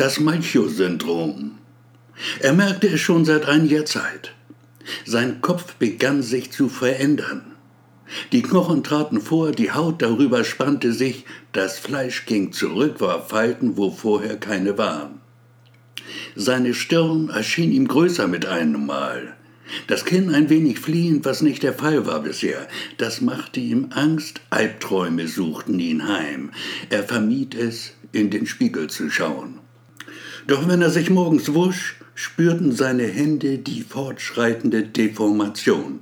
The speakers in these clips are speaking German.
Das Malchow-Syndrom. Er merkte es schon seit einiger Zeit. Sein Kopf begann sich zu verändern. Die Knochen traten vor, die Haut darüber spannte sich, das Fleisch ging zurück, war Falten, wo vorher keine waren. Seine Stirn erschien ihm größer mit einem Mal. Das Kinn ein wenig fliehend, was nicht der Fall war bisher. Das machte ihm Angst, Albträume suchten ihn heim. Er vermied es, in den Spiegel zu schauen. Doch wenn er sich morgens wusch, spürten seine Hände die fortschreitende Deformation.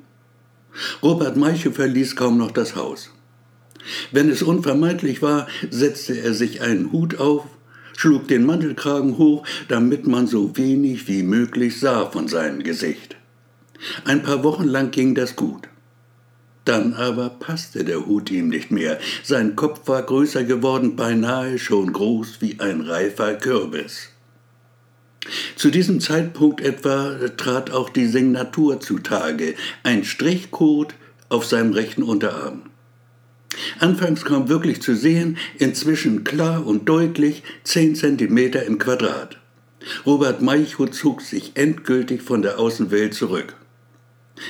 Robert Meiche verließ kaum noch das Haus. Wenn es unvermeidlich war, setzte er sich einen Hut auf, schlug den Mantelkragen hoch, damit man so wenig wie möglich sah von seinem Gesicht. Ein paar Wochen lang ging das gut. Dann aber passte der Hut ihm nicht mehr. Sein Kopf war größer geworden, beinahe schon groß wie ein reifer Kürbis. Zu diesem Zeitpunkt etwa trat auch die Signatur zutage, ein Strichcode auf seinem rechten Unterarm. Anfangs kaum wirklich zu sehen, inzwischen klar und deutlich, zehn Zentimeter im Quadrat. Robert Meichow zog sich endgültig von der Außenwelt zurück.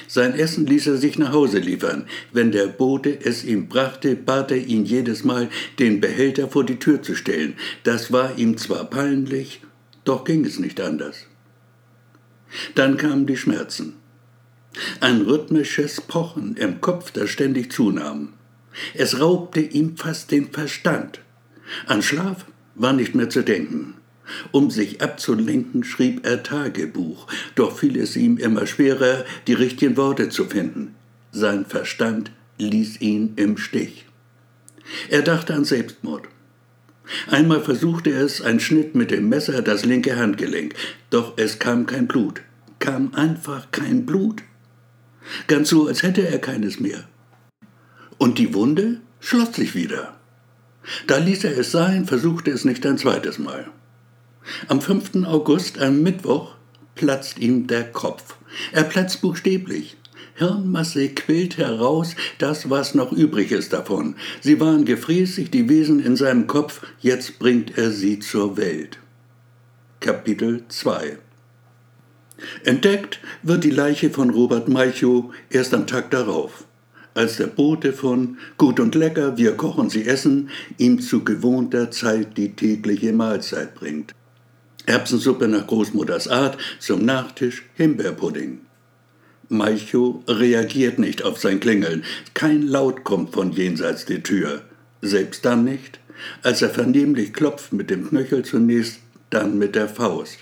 Sein Essen ließ er sich nach Hause liefern. Wenn der Bote es ihm brachte, bat er ihn jedes Mal, den Behälter vor die Tür zu stellen. Das war ihm zwar peinlich, doch ging es nicht anders. Dann kamen die Schmerzen. Ein rhythmisches Pochen im Kopf, das ständig zunahm. Es raubte ihm fast den Verstand. An Schlaf war nicht mehr zu denken. Um sich abzulenken, schrieb er Tagebuch, doch fiel es ihm immer schwerer, die richtigen Worte zu finden. Sein Verstand ließ ihn im Stich. Er dachte an Selbstmord. Einmal versuchte es, ein Schnitt mit dem Messer das linke Handgelenk, doch es kam kein Blut, kam einfach kein Blut. Ganz so, als hätte er keines mehr. Und die Wunde schloss sich wieder. Da ließ er es sein, versuchte es nicht ein zweites Mal. Am 5. August, am Mittwoch, platzt ihm der Kopf. Er platzt buchstäblich. Hirnmasse quillt heraus, das, was noch übrig ist davon. Sie waren gefräßig, die Wesen in seinem Kopf, jetzt bringt er sie zur Welt. Kapitel 2 Entdeckt wird die Leiche von Robert Meichow erst am Tag darauf, als der Bote von Gut und lecker, wir kochen Sie essen, ihm zu gewohnter Zeit die tägliche Mahlzeit bringt. Erbsensuppe nach Großmutters Art, zum Nachtisch Himbeerpudding. Malchow reagiert nicht auf sein Klingeln. Kein Laut kommt von jenseits der Tür. Selbst dann nicht, als er vernehmlich klopft mit dem Knöchel zunächst, dann mit der Faust.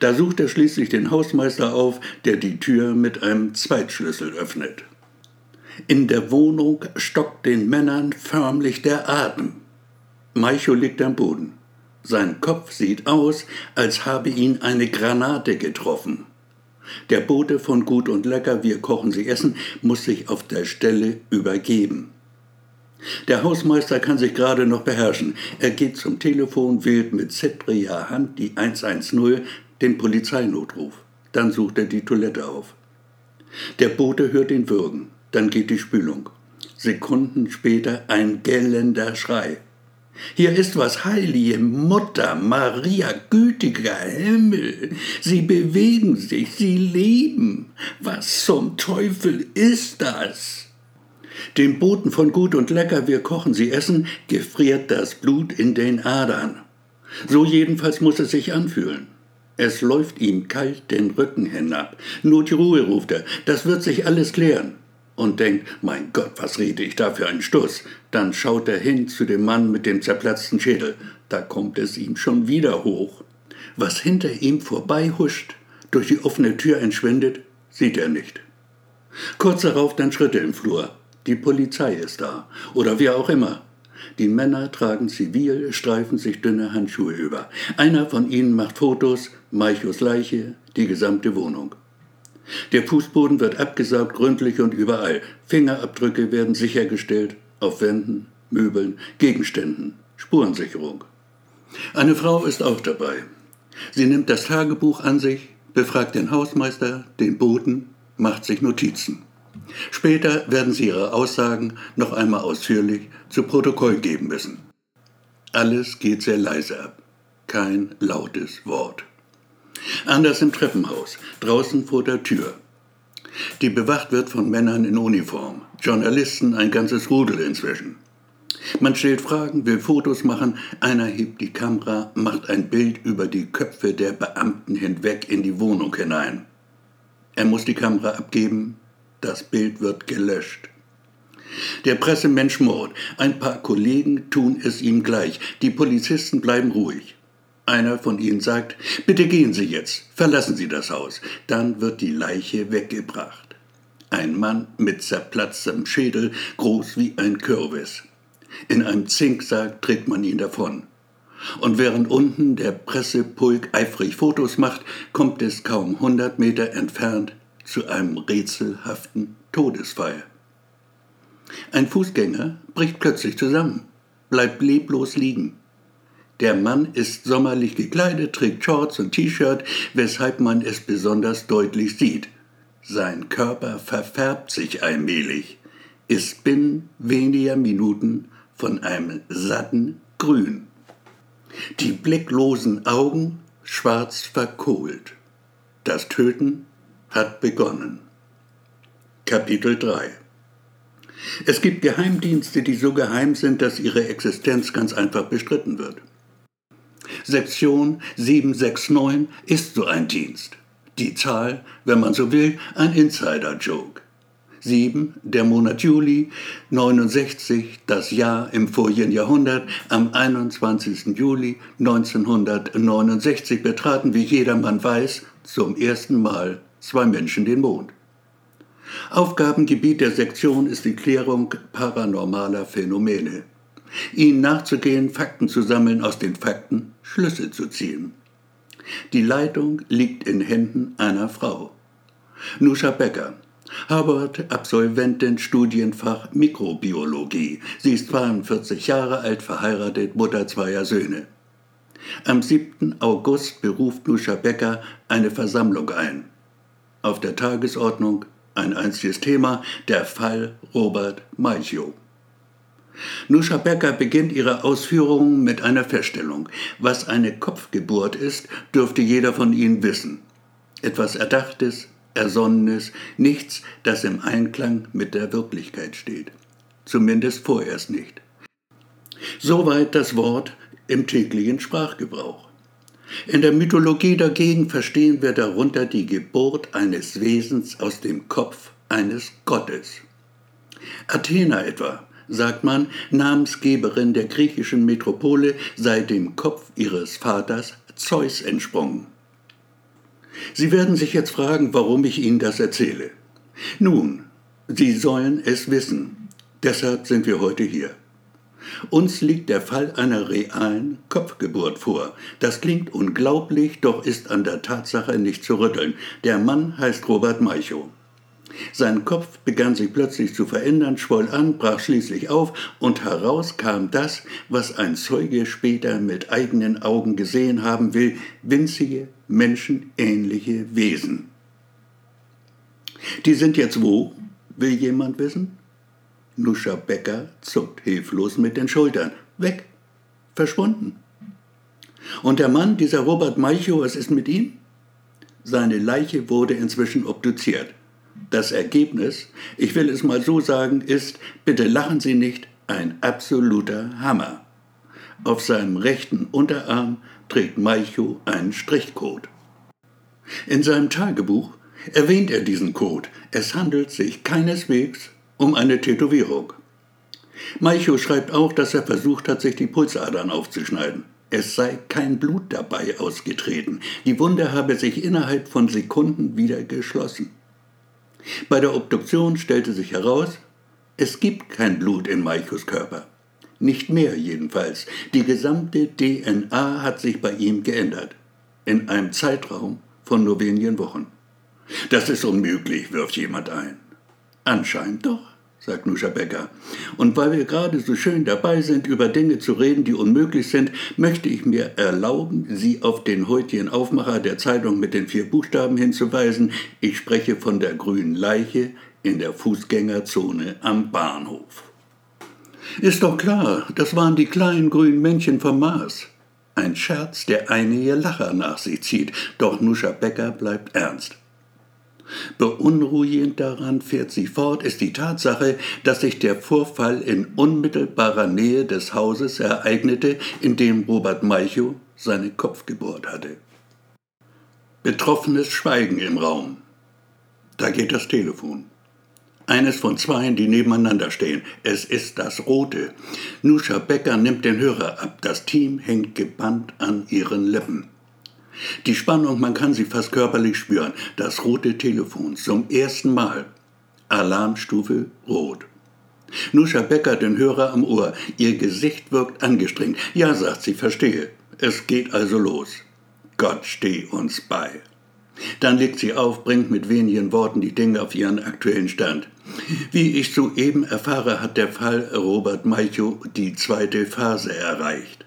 Da sucht er schließlich den Hausmeister auf, der die Tür mit einem Zweitschlüssel öffnet. In der Wohnung stockt den Männern förmlich der Atem. Maicho liegt am Boden. Sein Kopf sieht aus, als habe ihn eine Granate getroffen. Der Bote von Gut und Lecker, wir kochen Sie essen, muss sich auf der Stelle übergeben. Der Hausmeister kann sich gerade noch beherrschen. Er geht zum Telefon, wählt mit zittriger Hand die 110, den Polizeinotruf. Dann sucht er die Toilette auf. Der Bote hört ihn würgen. Dann geht die Spülung. Sekunden später ein gellender Schrei. Hier ist was, heilige Mutter, Maria, gütiger Himmel. Sie bewegen sich, sie leben. Was zum Teufel ist das? Dem Boten von Gut und Lecker, wir kochen, sie essen, gefriert das Blut in den Adern. So jedenfalls muss es sich anfühlen. Es läuft ihm kalt den Rücken hinab. Nur die Ruhe ruft er, das wird sich alles klären und denkt, mein Gott, was rede ich da für einen Stuss? Dann schaut er hin zu dem Mann mit dem zerplatzten Schädel. Da kommt es ihm schon wieder hoch. Was hinter ihm vorbei huscht, durch die offene Tür entschwindet, sieht er nicht. Kurz darauf dann Schritte im Flur. Die Polizei ist da. Oder wie auch immer. Die Männer tragen zivil, streifen sich dünne Handschuhe über. Einer von ihnen macht Fotos, Maichos Leiche, die gesamte Wohnung. Der Fußboden wird abgesaugt, gründlich und überall. Fingerabdrücke werden sichergestellt, auf Wänden, Möbeln, Gegenständen, Spurensicherung. Eine Frau ist auch dabei. Sie nimmt das Tagebuch an sich, befragt den Hausmeister, den Boten, macht sich Notizen. Später werden sie ihre Aussagen noch einmal ausführlich zu Protokoll geben müssen. Alles geht sehr leise ab. kein lautes Wort. Anders im Treppenhaus, draußen vor der Tür. Die bewacht wird von Männern in Uniform, Journalisten ein ganzes Rudel inzwischen. Man stellt Fragen, will Fotos machen, einer hebt die Kamera, macht ein Bild über die Köpfe der Beamten hinweg in die Wohnung hinein. Er muss die Kamera abgeben, das Bild wird gelöscht. Der Pressemensch mord. Ein paar Kollegen tun es ihm gleich. Die Polizisten bleiben ruhig. Einer von ihnen sagt, bitte gehen Sie jetzt, verlassen Sie das Haus. Dann wird die Leiche weggebracht. Ein Mann mit zerplatztem Schädel, groß wie ein Kürbis. In einem Zinksack trägt man ihn davon. Und während unten der Pressepulk eifrig Fotos macht, kommt es kaum hundert Meter entfernt zu einem rätselhaften Todesfall. Ein Fußgänger bricht plötzlich zusammen, bleibt leblos liegen. Der Mann ist sommerlich gekleidet, trägt Shorts und T-Shirt, weshalb man es besonders deutlich sieht. Sein Körper verfärbt sich allmählich, ist binnen weniger Minuten von einem satten Grün. Die blicklosen Augen schwarz verkohlt. Das Töten hat begonnen. Kapitel 3 Es gibt Geheimdienste, die so geheim sind, dass ihre Existenz ganz einfach bestritten wird. Sektion 769 ist so ein Dienst. Die Zahl, wenn man so will, ein Insider-Joke. 7, der Monat Juli, 69, das Jahr im vorigen Jahrhundert, am 21. Juli 1969 betraten, wie jedermann weiß, zum ersten Mal zwei Menschen den Mond. Aufgabengebiet der Sektion ist die Klärung paranormaler Phänomene ihnen nachzugehen, Fakten zu sammeln, aus den Fakten Schlüsse zu ziehen. Die Leitung liegt in Händen einer Frau. Nusha Becker, Harvard-Absolventin Studienfach Mikrobiologie. Sie ist 42 Jahre alt, verheiratet, Mutter zweier Söhne. Am 7. August beruft Nusha Becker eine Versammlung ein. Auf der Tagesordnung ein einziges Thema, der Fall Robert Malchow. Nusha Becker beginnt ihre Ausführungen mit einer Feststellung. Was eine Kopfgeburt ist, dürfte jeder von Ihnen wissen. Etwas Erdachtes, Ersonnenes, nichts, das im Einklang mit der Wirklichkeit steht. Zumindest vorerst nicht. Soweit das Wort im täglichen Sprachgebrauch. In der Mythologie dagegen verstehen wir darunter die Geburt eines Wesens aus dem Kopf eines Gottes. Athena etwa sagt man, Namensgeberin der griechischen Metropole, sei dem Kopf ihres Vaters Zeus entsprungen. Sie werden sich jetzt fragen, warum ich Ihnen das erzähle. Nun, Sie sollen es wissen. Deshalb sind wir heute hier. Uns liegt der Fall einer realen Kopfgeburt vor. Das klingt unglaublich, doch ist an der Tatsache nicht zu rütteln. Der Mann heißt Robert Maichow. Sein Kopf begann sich plötzlich zu verändern, schwoll an, brach schließlich auf, und heraus kam das, was ein Zeuge später mit eigenen Augen gesehen haben will, winzige, menschenähnliche Wesen. Die sind jetzt wo? Will jemand wissen? Nuscha Becker zuckt hilflos mit den Schultern. Weg. Verschwunden. Und der Mann, dieser Robert Malchow, was ist mit ihm? Seine Leiche wurde inzwischen obduziert. Das Ergebnis, ich will es mal so sagen, ist, bitte lachen Sie nicht, ein absoluter Hammer. Auf seinem rechten Unterarm trägt Maicho einen Strichcode. In seinem Tagebuch erwähnt er diesen Code. Es handelt sich keineswegs um eine Tätowierung. Maicho schreibt auch, dass er versucht hat, sich die Pulsadern aufzuschneiden. Es sei kein Blut dabei ausgetreten. Die Wunde habe sich innerhalb von Sekunden wieder geschlossen. Bei der Obduktion stellte sich heraus, es gibt kein Blut in Maichos Körper. Nicht mehr jedenfalls. Die gesamte DNA hat sich bei ihm geändert. In einem Zeitraum von nur wenigen Wochen. Das ist unmöglich, wirft jemand ein. Anscheinend doch sagt Nuscha Becker. Und weil wir gerade so schön dabei sind, über Dinge zu reden, die unmöglich sind, möchte ich mir erlauben, Sie auf den heutigen Aufmacher der Zeitung mit den vier Buchstaben hinzuweisen. Ich spreche von der grünen Leiche in der Fußgängerzone am Bahnhof. Ist doch klar, das waren die kleinen grünen Männchen vom Mars. Ein Scherz, der einige Lacher nach sich zieht, doch Nuscha Becker bleibt ernst. Beunruhigend daran fährt sie fort, ist die Tatsache, dass sich der Vorfall in unmittelbarer Nähe des Hauses ereignete, in dem Robert Meichow seine Kopfgeburt hatte. Betroffenes Schweigen im Raum. Da geht das Telefon. Eines von zweien, die nebeneinander stehen. Es ist das rote. Nuscha Becker nimmt den Hörer ab. Das Team hängt gebannt an ihren Lippen. Die Spannung, man kann sie fast körperlich spüren. Das rote Telefon zum ersten Mal. Alarmstufe rot. Nuscha Becker den Hörer am Ohr. Ihr Gesicht wirkt angestrengt. Ja, sagt sie, verstehe. Es geht also los. Gott steh uns bei. Dann legt sie auf, bringt mit wenigen Worten die Dinge auf ihren aktuellen Stand. Wie ich soeben erfahre, hat der Fall Robert Maichow die zweite Phase erreicht.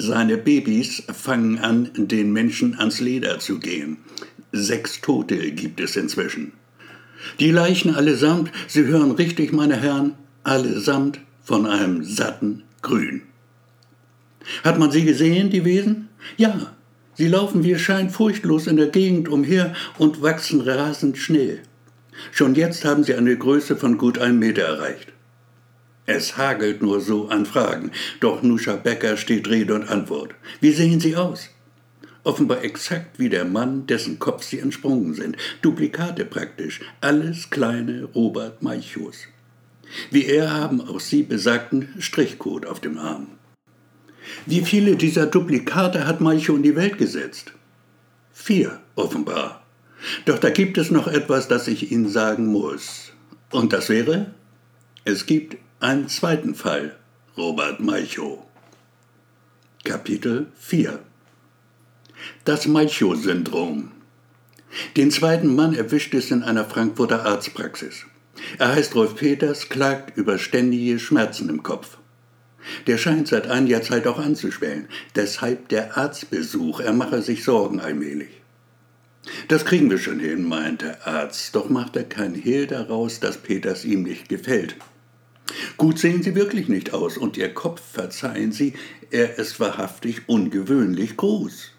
Seine Babys fangen an, den Menschen ans Leder zu gehen. Sechs Tote gibt es inzwischen. Die Leichen allesamt, Sie hören richtig, meine Herren, allesamt von einem satten Grün. Hat man sie gesehen, die Wesen? Ja, sie laufen wie es scheint furchtlos in der Gegend umher und wachsen rasend schnell. Schon jetzt haben sie eine Größe von gut einem Meter erreicht. Es hagelt nur so an Fragen, doch Nuscha Becker steht Rede und Antwort. Wie sehen sie aus? Offenbar exakt wie der Mann, dessen Kopf sie entsprungen sind. Duplikate praktisch, alles kleine Robert Maichos. Wie er haben auch sie besagten Strichcode auf dem Arm. Wie viele dieser Duplikate hat Maicho in die Welt gesetzt? Vier, offenbar. Doch da gibt es noch etwas, das ich Ihnen sagen muss. Und das wäre? Es gibt einen zweiten Fall, Robert Maichow. Kapitel 4 Das Maichow-Syndrom. Den zweiten Mann erwischt es in einer Frankfurter Arztpraxis. Er heißt Rolf Peters, klagt über ständige Schmerzen im Kopf. Der scheint seit einiger Zeit auch anzuschwellen, deshalb der Arztbesuch, er mache sich Sorgen allmählich. Das kriegen wir schon hin, meint der Arzt, doch macht er kein Hehl daraus, dass Peters ihm nicht gefällt. Gut sehen Sie wirklich nicht aus, und Ihr Kopf, verzeihen Sie, er ist wahrhaftig ungewöhnlich groß.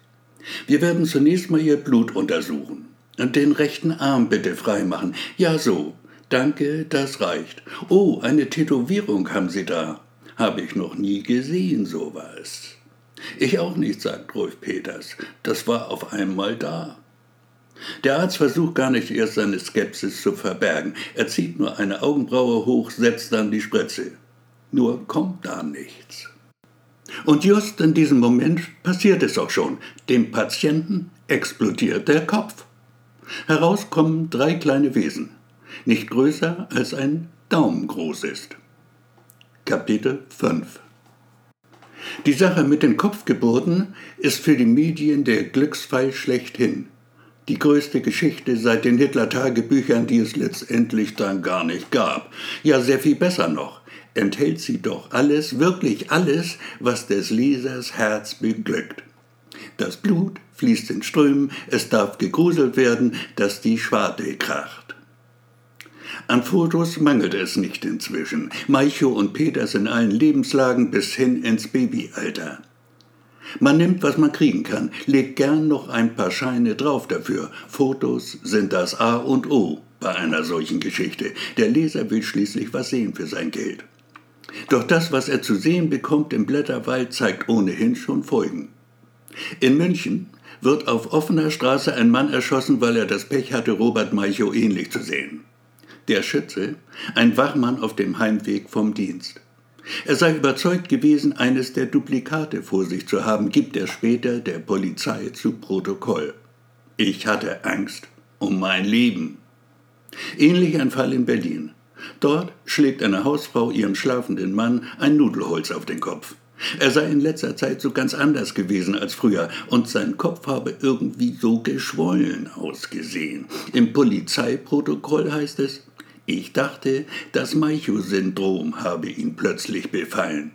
Wir werden zunächst mal Ihr Blut untersuchen. Und den rechten Arm bitte freimachen. Ja, so. Danke, das reicht. Oh, eine Tätowierung haben Sie da. Habe ich noch nie gesehen, sowas. Ich auch nicht, sagt Rolf Peters. Das war auf einmal da. Der Arzt versucht gar nicht erst seine Skepsis zu verbergen. Er zieht nur eine Augenbraue hoch, setzt dann die Spritze. Nur kommt da nichts. Und just in diesem Moment passiert es auch schon. Dem Patienten explodiert der Kopf. Heraus kommen drei kleine Wesen, nicht größer als ein Daumen groß ist. Kapitel 5 Die Sache mit den Kopfgeburten ist für die Medien der Glücksfall schlechthin die größte Geschichte seit den Hitler-Tagebüchern, die es letztendlich dann gar nicht gab. Ja, sehr viel besser noch, enthält sie doch alles, wirklich alles, was des Lesers Herz beglückt. Das Blut fließt in Strömen, es darf gegruselt werden, dass die Schwarte kracht. An Fotos mangelt es nicht inzwischen. Maicho und Peters in allen Lebenslagen bis hin ins Babyalter. Man nimmt, was man kriegen kann, legt gern noch ein paar Scheine drauf dafür. Fotos sind das A und O bei einer solchen Geschichte. Der Leser will schließlich was sehen für sein Geld. Doch das, was er zu sehen bekommt im Blätterwald, zeigt ohnehin schon Folgen. In München wird auf offener Straße ein Mann erschossen, weil er das Pech hatte, Robert Maichow ähnlich zu sehen. Der Schütze, ein Wachmann auf dem Heimweg vom Dienst. Er sei überzeugt gewesen, eines der Duplikate vor sich zu haben, gibt er später der Polizei zu Protokoll. Ich hatte Angst um mein Leben. Ähnlich ein Fall in Berlin. Dort schlägt eine Hausfrau ihrem schlafenden Mann ein Nudelholz auf den Kopf. Er sei in letzter Zeit so ganz anders gewesen als früher und sein Kopf habe irgendwie so geschwollen ausgesehen. Im Polizeiprotokoll heißt es, ich dachte, das Maichow-Syndrom habe ihn plötzlich befallen.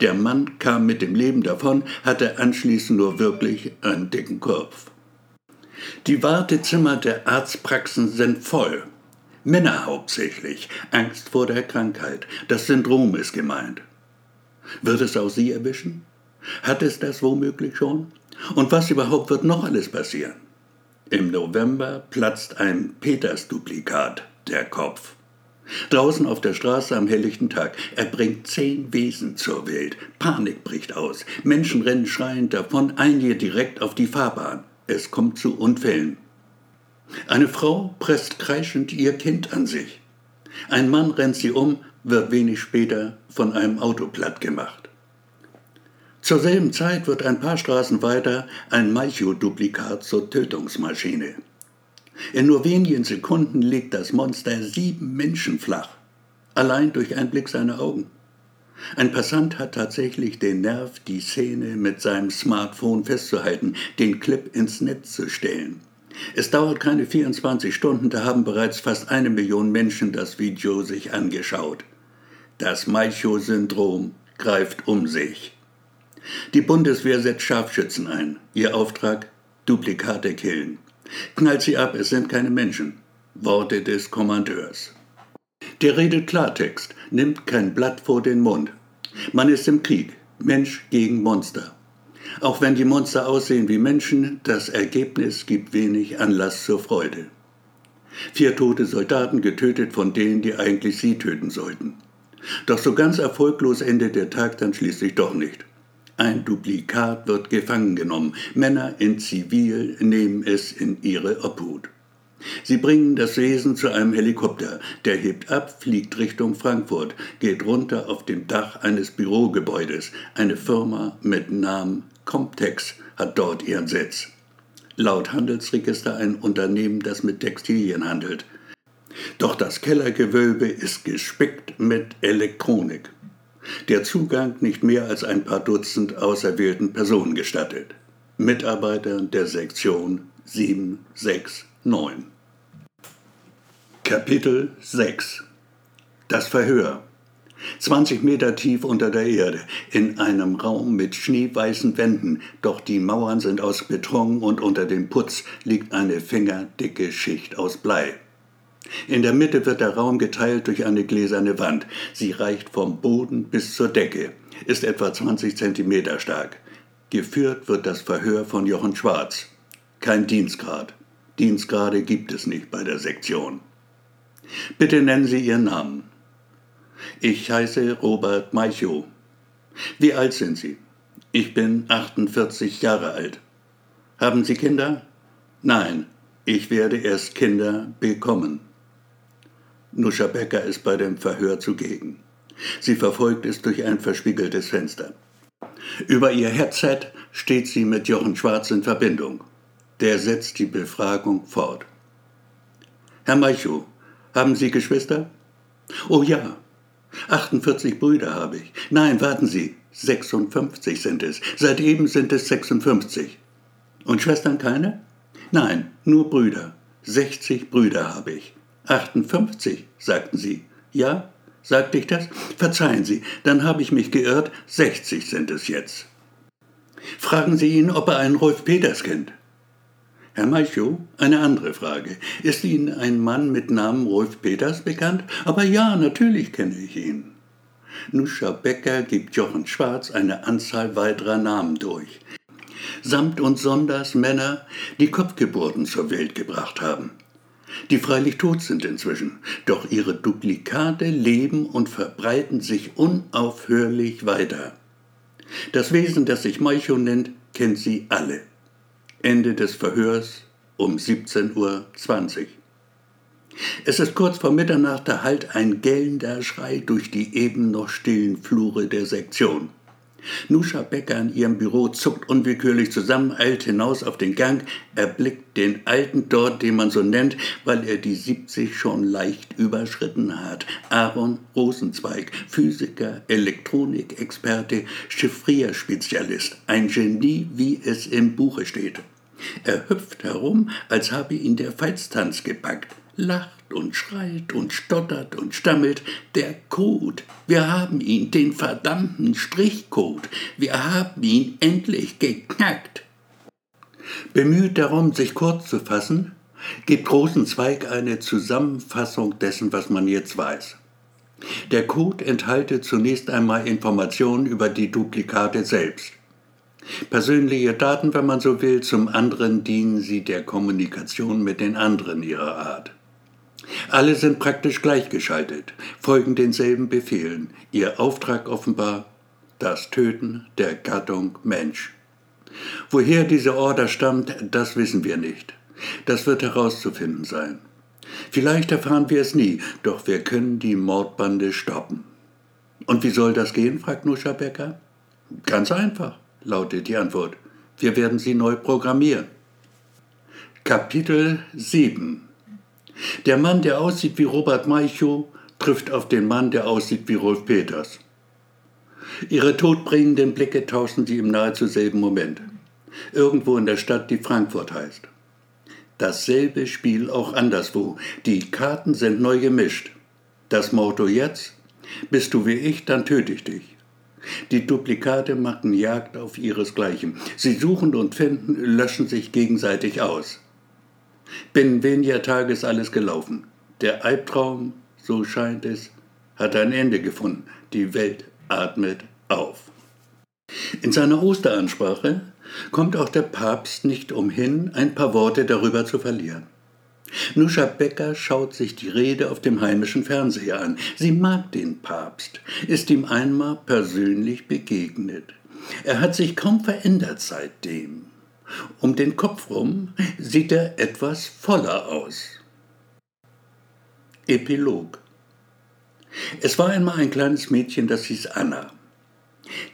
Der Mann kam mit dem Leben davon, hatte anschließend nur wirklich einen dicken Kopf. Die Wartezimmer der Arztpraxen sind voll. Männer hauptsächlich. Angst vor der Krankheit. Das Syndrom ist gemeint. Wird es auch Sie erwischen? Hat es das womöglich schon? Und was überhaupt wird noch alles passieren? Im November platzt ein Peters-Duplikat der Kopf. Draußen auf der Straße am helllichten Tag. Er bringt zehn Wesen zur Welt. Panik bricht aus. Menschen rennen schreiend davon, einige direkt auf die Fahrbahn. Es kommt zu Unfällen. Eine Frau presst kreischend ihr Kind an sich. Ein Mann rennt sie um, wird wenig später von einem Auto platt gemacht. Zur selben Zeit wird ein paar Straßen weiter ein Malchow-Duplikat zur Tötungsmaschine. In nur wenigen Sekunden legt das Monster sieben Menschen flach, allein durch einen Blick seiner Augen. Ein Passant hat tatsächlich den Nerv, die Szene mit seinem Smartphone festzuhalten, den Clip ins Netz zu stellen. Es dauert keine 24 Stunden, da haben bereits fast eine Million Menschen das Video sich angeschaut. Das Malchow-Syndrom greift um sich. Die Bundeswehr setzt Scharfschützen ein. Ihr Auftrag? Duplikate killen. Knallt sie ab, es sind keine Menschen. Worte des Kommandeurs. Der redet Klartext, nimmt kein Blatt vor den Mund. Man ist im Krieg, Mensch gegen Monster. Auch wenn die Monster aussehen wie Menschen, das Ergebnis gibt wenig Anlass zur Freude. Vier tote Soldaten getötet von denen, die eigentlich sie töten sollten. Doch so ganz erfolglos endet der Tag dann schließlich doch nicht. Ein Duplikat wird gefangen genommen. Männer in Zivil nehmen es in ihre Obhut. Sie bringen das Wesen zu einem Helikopter. Der hebt ab, fliegt Richtung Frankfurt, geht runter auf dem Dach eines Bürogebäudes. Eine Firma mit Namen Comtex hat dort ihren Sitz. Laut Handelsregister ein Unternehmen, das mit Textilien handelt. Doch das Kellergewölbe ist gespickt mit Elektronik der Zugang nicht mehr als ein paar Dutzend auserwählten Personen gestattet. Mitarbeiter der Sektion 769. Kapitel 6 Das Verhör 20 Meter tief unter der Erde, in einem Raum mit schneeweißen Wänden, doch die Mauern sind aus Beton und unter dem Putz liegt eine fingerdicke Schicht aus Blei. In der Mitte wird der Raum geteilt durch eine gläserne Wand. Sie reicht vom Boden bis zur Decke, ist etwa 20 Zentimeter stark. Geführt wird das Verhör von Jochen Schwarz. Kein Dienstgrad. Dienstgrade gibt es nicht bei der Sektion. Bitte nennen Sie Ihren Namen. Ich heiße Robert Maichow. Wie alt sind Sie? Ich bin 48 Jahre alt. Haben Sie Kinder? Nein, ich werde erst Kinder bekommen. Nuscha Becker ist bei dem Verhör zugegen. Sie verfolgt es durch ein verspiegeltes Fenster. Über ihr Headset steht sie mit Jochen Schwarz in Verbindung. Der setzt die Befragung fort. Herr Maichow, haben Sie Geschwister? Oh ja. 48 Brüder habe ich. Nein, warten Sie. 56 sind es. Seit eben sind es 56. Und Schwestern keine? Nein, nur Brüder. 60 Brüder habe ich. 58, sagten Sie. Ja, sagte ich das? Verzeihen Sie, dann habe ich mich geirrt, 60 sind es jetzt. Fragen Sie ihn, ob er einen Rolf Peters kennt. Herr Malchow, eine andere Frage. Ist Ihnen ein Mann mit Namen Rolf Peters bekannt? Aber ja, natürlich kenne ich ihn. Nuscha Becker gibt Jochen Schwarz eine Anzahl weiterer Namen durch. Samt und sonders Männer, die Kopfgeburten zur Welt gebracht haben die freilich tot sind inzwischen, doch ihre Duplikate leben und verbreiten sich unaufhörlich weiter. Das Wesen, das sich Maicho nennt, kennt sie alle. Ende des Verhörs um 17.20 Uhr. Es ist kurz vor Mitternacht, da hallt ein gellender Schrei durch die eben noch stillen Flure der Sektion. Nuscha Becker in ihrem Büro zuckt unwillkürlich zusammen, eilt hinaus auf den Gang, erblickt den Alten dort, den man so nennt, weil er die 70 schon leicht überschritten hat. Aaron Rosenzweig, Physiker, Elektronikexperte, Chiffrierspezialist, ein Genie, wie es im Buche steht. Er hüpft herum, als habe ihn der Feiztanz gepackt, lacht und schreit und stottert und stammelt, der Code, wir haben ihn, den verdammten Strichcode, wir haben ihn endlich geknackt. Bemüht darum, sich kurz zu fassen, gibt Großen Zweig eine Zusammenfassung dessen, was man jetzt weiß. Der Code enthalte zunächst einmal Informationen über die Duplikate selbst. Persönliche Daten, wenn man so will, zum anderen dienen sie der Kommunikation mit den anderen ihrer Art. Alle sind praktisch gleichgeschaltet, folgen denselben Befehlen. Ihr Auftrag offenbar das Töten der Gattung Mensch. Woher diese Order stammt, das wissen wir nicht. Das wird herauszufinden sein. Vielleicht erfahren wir es nie, doch wir können die Mordbande stoppen. Und wie soll das gehen? fragt Nuscha Becker. Ganz einfach, lautet die Antwort. Wir werden sie neu programmieren. Kapitel 7 Der Mann, der aussieht wie Robert Maichow, trifft auf den Mann, der aussieht wie Rolf Peters. Ihre todbringenden Blicke tauschen sie im nahezu selben Moment. Irgendwo in der Stadt, die Frankfurt heißt. Dasselbe Spiel auch anderswo. Die Karten sind neu gemischt. Das Motto jetzt? Bist du wie ich, dann töte ich dich. Die Duplikate machen Jagd auf ihresgleichen. Sie suchen und finden, löschen sich gegenseitig aus. Binnen weniger Tage ist alles gelaufen. Der Albtraum, so scheint es, hat ein Ende gefunden. Die Welt atmet auf. In seiner Osteransprache kommt auch der Papst nicht umhin, ein paar Worte darüber zu verlieren. Nuscha Becker schaut sich die Rede auf dem heimischen Fernseher an. Sie mag den Papst, ist ihm einmal persönlich begegnet. Er hat sich kaum verändert seitdem. Um den Kopf rum sieht er etwas voller aus. Epilog Es war einmal ein kleines Mädchen, das hieß Anna.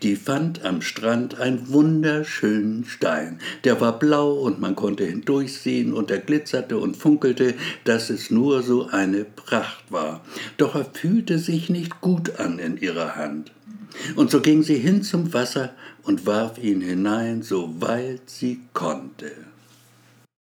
Die fand am Strand einen wunderschönen Stein. Der war blau und man konnte hindurchsehen und er glitzerte und funkelte, dass es nur so eine Pracht war. Doch er fühlte sich nicht gut an in ihrer Hand. Und so ging sie hin zum Wasser und warf ihn hinein, so weit sie konnte.